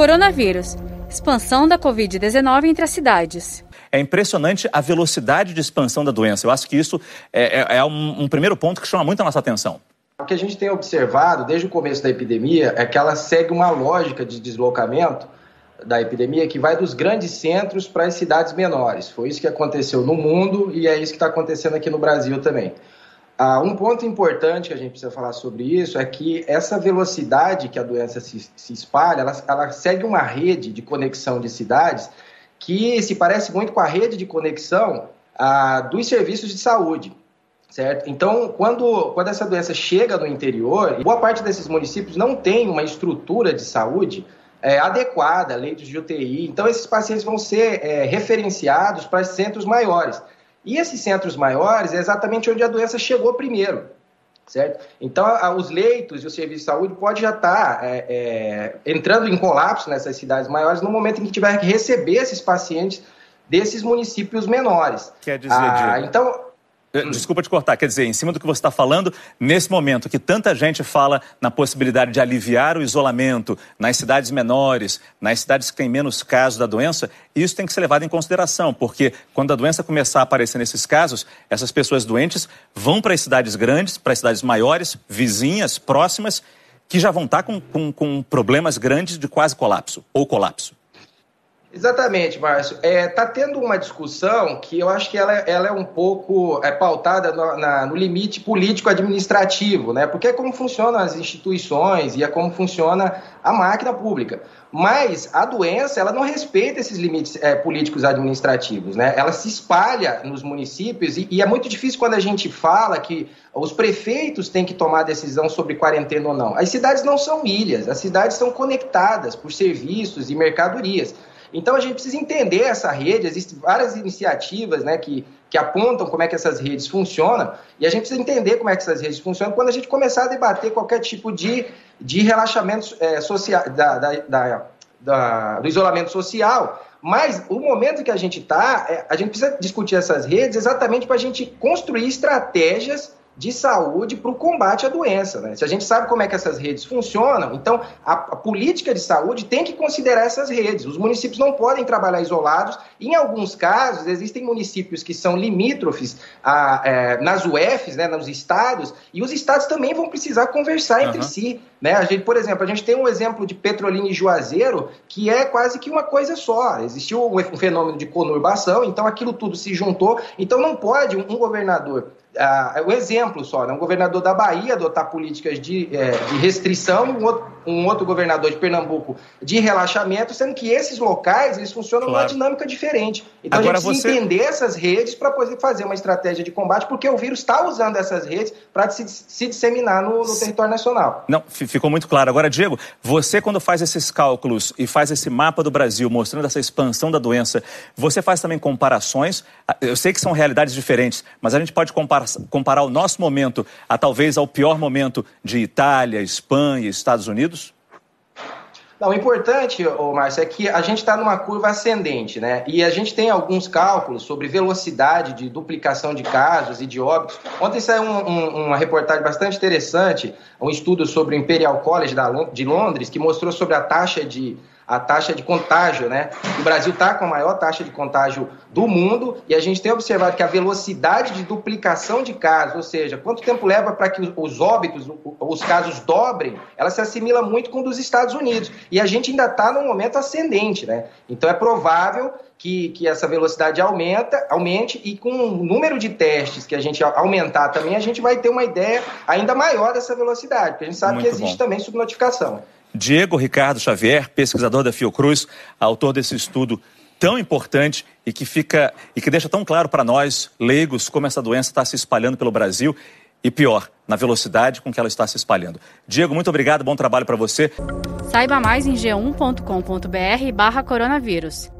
Coronavírus. Expansão da Covid-19 entre as cidades. É impressionante a velocidade de expansão da doença. Eu acho que isso é, é, é um, um primeiro ponto que chama muito a nossa atenção. O que a gente tem observado desde o começo da epidemia é que ela segue uma lógica de deslocamento da epidemia que vai dos grandes centros para as cidades menores. Foi isso que aconteceu no mundo e é isso que está acontecendo aqui no Brasil também. Ah, um ponto importante que a gente precisa falar sobre isso é que essa velocidade que a doença se, se espalha, ela, ela segue uma rede de conexão de cidades que se parece muito com a rede de conexão ah, dos serviços de saúde. Certo? Então, quando, quando essa doença chega no interior, boa parte desses municípios não tem uma estrutura de saúde é, adequada, leitos de UTI. Então, esses pacientes vão ser é, referenciados para centros maiores. E esses centros maiores é exatamente onde a doença chegou primeiro. Certo? Então, a, os leitos e o serviço de saúde pode já estar tá, é, é, entrando em colapso nessas cidades maiores no momento em que tiver que receber esses pacientes desses municípios menores. Quer dizer, ah, então eh, desculpa te cortar, quer dizer, em cima do que você está falando, nesse momento que tanta gente fala na possibilidade de aliviar o isolamento nas cidades menores, nas cidades que têm menos casos da doença, isso tem que ser levado em consideração, porque quando a doença começar a aparecer nesses casos, essas pessoas doentes vão para as cidades grandes, para as cidades maiores, vizinhas, próximas, que já vão estar com, com, com problemas grandes de quase colapso ou colapso. Exatamente, Márcio. Está é, tá tendo uma discussão que eu acho que ela, ela é um pouco é, pautada no, na, no limite político-administrativo, né? porque é como funcionam as instituições e é como funciona a máquina pública. Mas a doença ela não respeita esses limites é, políticos administrativos, né? Ela se espalha nos municípios e, e, é muito difícil quando a gente fala que os prefeitos têm que tomar decisão sobre quarentena ou não. As cidades não são ilhas, as cidades são conectadas por serviços e mercadorias. Então a gente precisa entender essa rede, existem várias iniciativas né, que, que apontam como é que essas redes funcionam, e a gente precisa entender como é que essas redes funcionam quando a gente começar a debater qualquer tipo de, de relaxamento é, social, da, da, da, da, do isolamento social. Mas o momento que a gente está, é, a gente precisa discutir essas redes exatamente para a gente construir estratégias de saúde para o combate à doença. Né? Se a gente sabe como é que essas redes funcionam, então a, a, política de saúde tem que considerar essas redes. Os municípios não podem trabalhar isolados. Em alguns casos, existem municípios que são limítrofes a, é, nas UFs, né, nos estados, e os estados também vão precisar conversar uhum. entre si. Né? A gente, por exemplo, a gente tem um exemplo de Petrolina e Juazeiro que é quase que uma coisa só. Existiu um fenômeno de conurbação, então aquilo tudo se juntou. Então não pode um governador o exemplo só, né? um governador da Bahia adotar políticas de, é, de restrição e um outro, um outro, governador de Pernambuco de relaxamento, sendo que esses locais eles funcionam claro. numa dinâmica diferente. Então Agora a gente precisa você... entender essas redes para poder fazer uma estratégia de combate, porque o vírus está usando essas redes para se, se, disseminar no, no território nacional. Não, ficou muito claro. Agora, Diego, você quando faz esses cálculos e faz esse mapa do Brasil mostrando essa expansão da doença, você faz também comparações? Eu sei que são realidades diferentes, mas a gente pode comparar comparar, comparar o nosso momento a talvez ao pior momento de Itália, Espanha, Estados Unidos? Não, o importante, Márcio, é que a gente está numa curva ascendente, né? E a gente tem alguns cálculos sobre velocidade de duplicação de casos e de óbitos. Ontem saiu um, um, uma reportagem bastante interessante, um estudo sobre o Imperial College de Londres, que mostrou sobre a taxa de a taxa de contágio, né? O Brasil está com a maior taxa de contágio do mundo e a gente tem observado que a velocidade de duplicação de casos, ou seja, quanto tempo leva para que os óbitos, os casos dobrem, ela se assimila muito com dos Estados Unidos. E a gente ainda está num momento ascendente, né? Então é provável que, que essa velocidade aumenta, aumente e com o número de testes que a gente aumentar também, a gente vai ter uma ideia ainda maior dessa velocidade, porque a gente sabe muito que existe bom. também subnotificação. Diego Ricardo Xavier, pesquisador da Fiocruz, autor desse estudo tão importante e que fica e que deixa tão claro para nós, leigos, como essa doença está se espalhando pelo Brasil e pior, na velocidade com que ela está se espalhando. Diego, muito obrigado, bom trabalho para você. Saiba mais em g1.com.br/barra coronavírus.